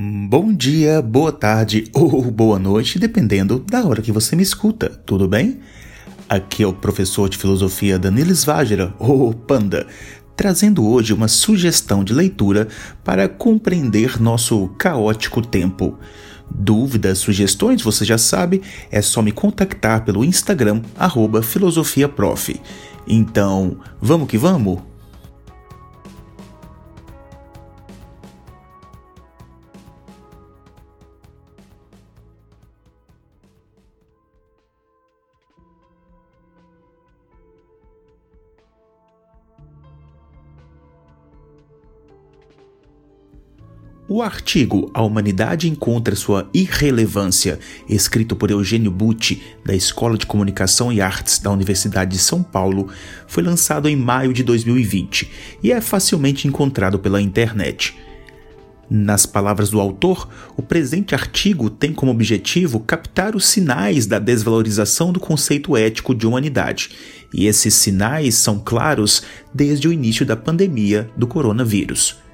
Bom dia, boa tarde ou boa noite, dependendo da hora que você me escuta, tudo bem? Aqui é o professor de filosofia Danilo Svagera, ou Panda, trazendo hoje uma sugestão de leitura para compreender nosso caótico tempo. Dúvidas, sugestões, você já sabe, é só me contactar pelo Instagram, filosofiaprof. Então, vamos que vamos? O artigo A Humanidade Encontra Sua Irrelevância, escrito por Eugênio Butti, da Escola de Comunicação e Artes da Universidade de São Paulo, foi lançado em maio de 2020 e é facilmente encontrado pela internet. Nas palavras do autor, o presente artigo tem como objetivo captar os sinais da desvalorização do conceito ético de humanidade, e esses sinais são claros desde o início da pandemia do coronavírus.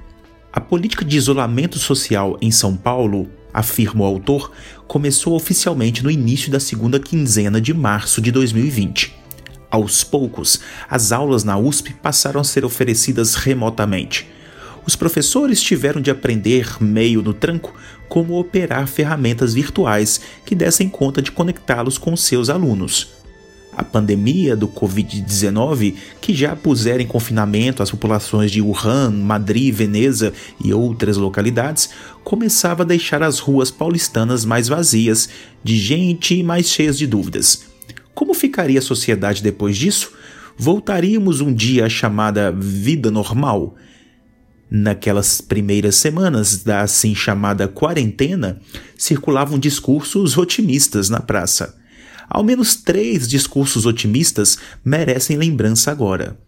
A política de isolamento social em São Paulo, afirma o autor, começou oficialmente no início da segunda quinzena de março de 2020. Aos poucos, as aulas na USP passaram a ser oferecidas remotamente. Os professores tiveram de aprender, meio no tranco, como operar ferramentas virtuais que dessem conta de conectá-los com seus alunos a pandemia do Covid-19, que já puseram em confinamento as populações de Wuhan, Madrid, Veneza e outras localidades, começava a deixar as ruas paulistanas mais vazias, de gente e mais cheias de dúvidas. Como ficaria a sociedade depois disso? Voltaríamos um dia à chamada vida normal? Naquelas primeiras semanas da assim chamada quarentena, circulavam discursos otimistas na praça. Ao menos três discursos otimistas merecem lembrança agora.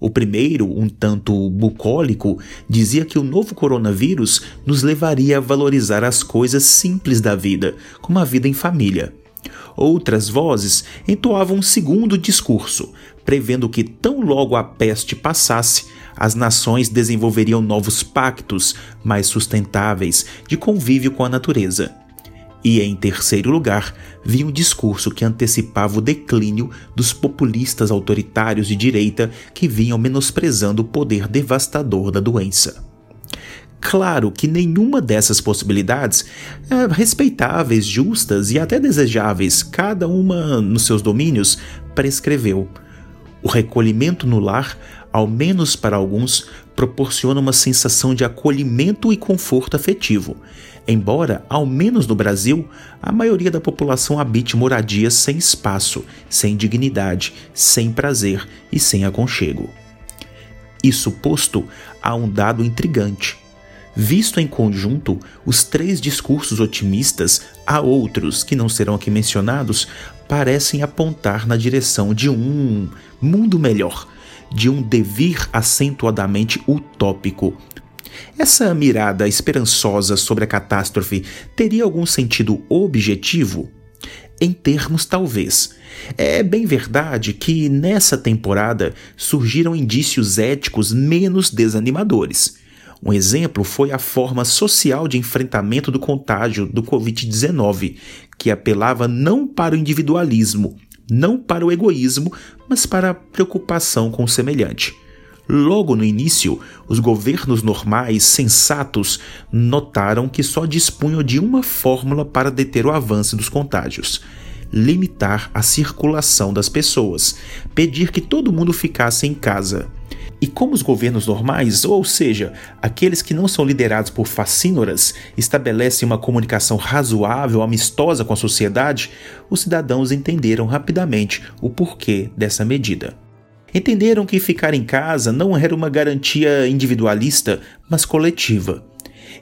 O primeiro, um tanto bucólico, dizia que o novo coronavírus nos levaria a valorizar as coisas simples da vida, como a vida em família. Outras vozes entoavam um segundo discurso, prevendo que tão logo a peste passasse, as nações desenvolveriam novos pactos mais sustentáveis de convívio com a natureza. E em terceiro lugar, vinha um discurso que antecipava o declínio dos populistas autoritários de direita que vinham menosprezando o poder devastador da doença. Claro que nenhuma dessas possibilidades é respeitáveis, justas e até desejáveis, cada uma nos seus domínios, prescreveu. O recolhimento no lar, ao menos para alguns, proporciona uma sensação de acolhimento e conforto afetivo, embora, ao menos no Brasil, a maioria da população habite moradias sem espaço, sem dignidade, sem prazer e sem aconchego. Isso posto, há um dado intrigante. Visto em conjunto, os três discursos otimistas, há outros que não serão aqui mencionados, parecem apontar na direção de um mundo melhor, de um devir acentuadamente utópico, essa mirada esperançosa sobre a catástrofe teria algum sentido objetivo? Em termos, talvez. É bem verdade que nessa temporada surgiram indícios éticos menos desanimadores. Um exemplo foi a forma social de enfrentamento do contágio do Covid-19, que apelava não para o individualismo, não para o egoísmo, mas para a preocupação com o semelhante. Logo no início, os governos normais, sensatos, notaram que só dispunham de uma fórmula para deter o avanço dos contágios: limitar a circulação das pessoas, pedir que todo mundo ficasse em casa. E como os governos normais, ou seja, aqueles que não são liderados por facínoras, estabelecem uma comunicação razoável, amistosa com a sociedade, os cidadãos entenderam rapidamente o porquê dessa medida. Entenderam que ficar em casa não era uma garantia individualista, mas coletiva.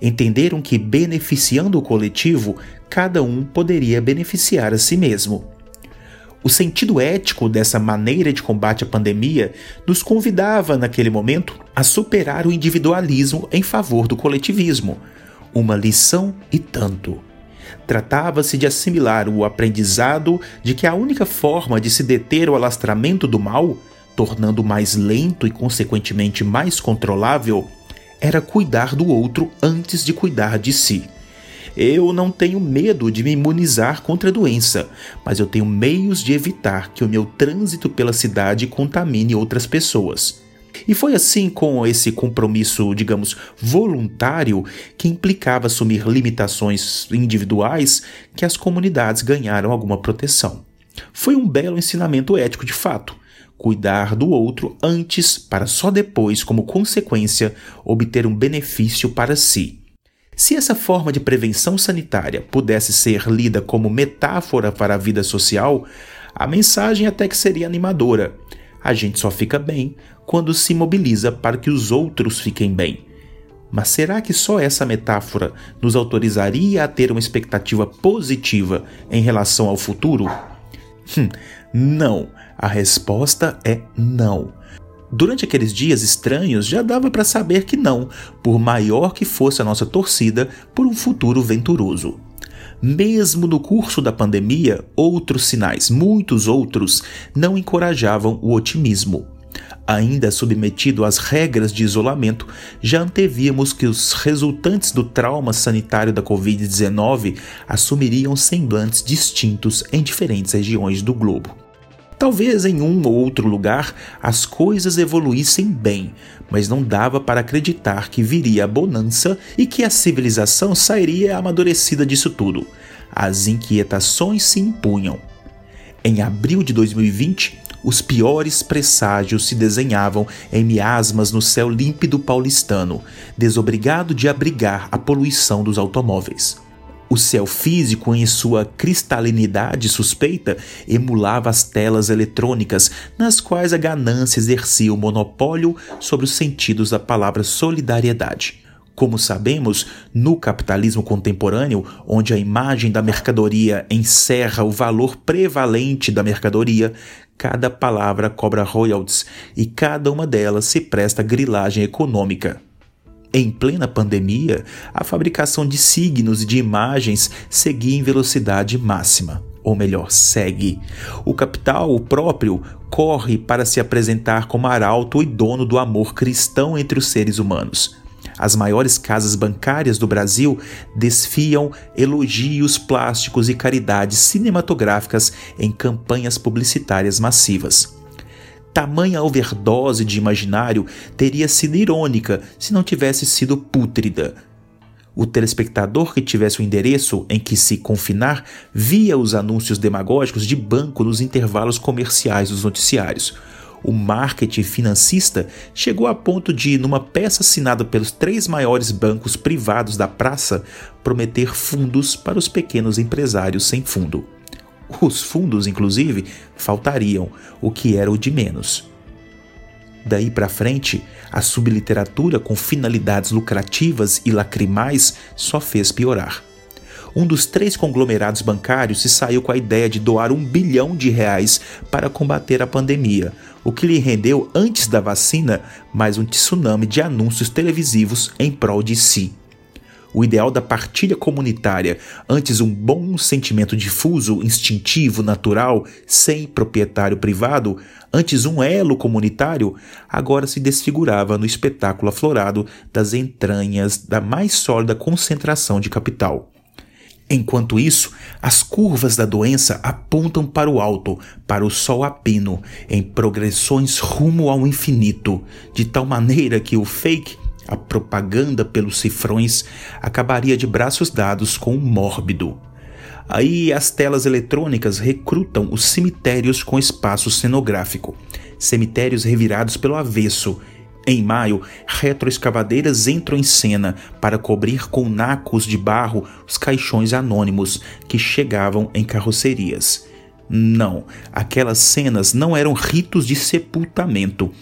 Entenderam que, beneficiando o coletivo, cada um poderia beneficiar a si mesmo. O sentido ético dessa maneira de combate à pandemia nos convidava, naquele momento, a superar o individualismo em favor do coletivismo. Uma lição e tanto. Tratava-se de assimilar o aprendizado de que a única forma de se deter o alastramento do mal tornando mais lento e, consequentemente, mais controlável, era cuidar do outro antes de cuidar de si. Eu não tenho medo de me imunizar contra a doença, mas eu tenho meios de evitar que o meu trânsito pela cidade contamine outras pessoas. E foi assim com esse compromisso, digamos, voluntário, que implicava assumir limitações individuais, que as comunidades ganharam alguma proteção. Foi um belo ensinamento ético de fato. Cuidar do outro antes, para só depois, como consequência, obter um benefício para si. Se essa forma de prevenção sanitária pudesse ser lida como metáfora para a vida social, a mensagem até que seria animadora. A gente só fica bem quando se mobiliza para que os outros fiquem bem. Mas será que só essa metáfora nos autorizaria a ter uma expectativa positiva em relação ao futuro? Hum, não. A resposta é não. Durante aqueles dias estranhos já dava para saber que não, por maior que fosse a nossa torcida por um futuro venturoso. Mesmo no curso da pandemia, outros sinais, muitos outros, não encorajavam o otimismo. Ainda submetido às regras de isolamento, já antevíamos que os resultantes do trauma sanitário da Covid-19 assumiriam semblantes distintos em diferentes regiões do globo. Talvez em um ou outro lugar as coisas evoluíssem bem, mas não dava para acreditar que viria a bonança e que a civilização sairia amadurecida disso tudo. As inquietações se impunham. Em abril de 2020, os piores presságios se desenhavam em miasmas no céu límpido paulistano, desobrigado de abrigar a poluição dos automóveis. O céu físico, em sua cristalinidade suspeita, emulava as telas eletrônicas, nas quais a ganância exercia o monopólio sobre os sentidos da palavra solidariedade. Como sabemos, no capitalismo contemporâneo, onde a imagem da mercadoria encerra o valor prevalente da mercadoria, cada palavra cobra royalties e cada uma delas se presta grilagem econômica. Em plena pandemia, a fabricação de signos e de imagens seguia em velocidade máxima. Ou melhor, segue. O capital, o próprio, corre para se apresentar como arauto e dono do amor cristão entre os seres humanos. As maiores casas bancárias do Brasil desfiam elogios plásticos e caridades cinematográficas em campanhas publicitárias massivas. Tamanha overdose de imaginário teria sido irônica se não tivesse sido pútrida. O telespectador que tivesse o endereço em que se confinar via os anúncios demagógicos de banco nos intervalos comerciais dos noticiários o marketing financista chegou a ponto de, numa peça assinada pelos três maiores bancos privados da praça, prometer fundos para os pequenos empresários sem fundo. Os fundos, inclusive, faltariam, o que era o de menos. Daí para frente, a subliteratura com finalidades lucrativas e lacrimais só fez piorar um dos três conglomerados bancários se saiu com a ideia de doar um bilhão de reais para combater a pandemia, o que lhe rendeu, antes da vacina, mais um tsunami de anúncios televisivos em prol de si. O ideal da partilha comunitária, antes um bom sentimento difuso, instintivo, natural, sem proprietário privado, antes um elo comunitário, agora se desfigurava no espetáculo aflorado das entranhas da mais sólida concentração de capital. Enquanto isso, as curvas da doença apontam para o alto, para o sol a pino, em progressões rumo ao infinito, de tal maneira que o fake, a propaganda pelos cifrões, acabaria de braços dados com o mórbido. Aí as telas eletrônicas recrutam os cemitérios com espaço cenográfico, cemitérios revirados pelo avesso em maio, retroescavadeiras entram em cena para cobrir com nacos de barro os caixões anônimos que chegavam em carrocerias. Não, aquelas cenas não eram ritos de sepultamento.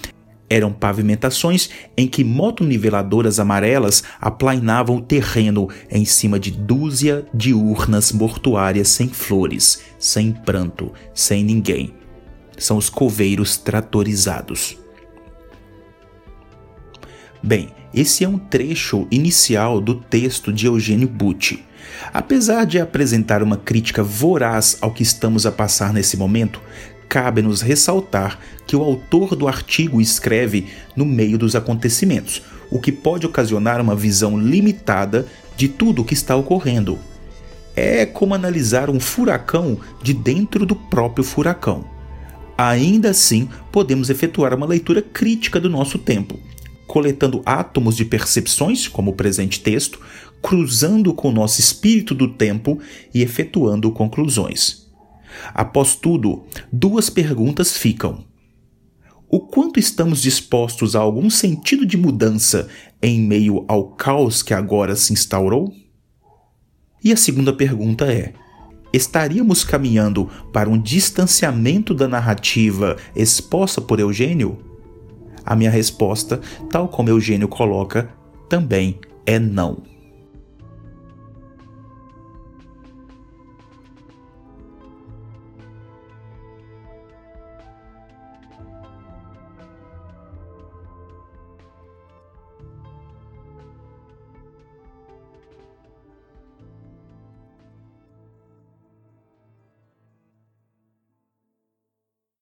Eram pavimentações em que motoniveladoras amarelas aplainavam o terreno em cima de dúzia de urnas mortuárias sem flores, sem pranto, sem ninguém. São os coveiros tratorizados. Bem, esse é um trecho inicial do texto de Eugênio Butti. Apesar de apresentar uma crítica voraz ao que estamos a passar nesse momento, cabe-nos ressaltar que o autor do artigo escreve no meio dos acontecimentos, o que pode ocasionar uma visão limitada de tudo o que está ocorrendo. É como analisar um furacão de dentro do próprio furacão. Ainda assim, podemos efetuar uma leitura crítica do nosso tempo, coletando átomos de percepções, como o presente texto, cruzando com o nosso espírito do tempo e efetuando conclusões. Após tudo, duas perguntas ficam. O quanto estamos dispostos a algum sentido de mudança em meio ao caos que agora se instaurou? E a segunda pergunta é: estaríamos caminhando para um distanciamento da narrativa exposta por Eugênio? A minha resposta, tal como Eugênio coloca, também é não.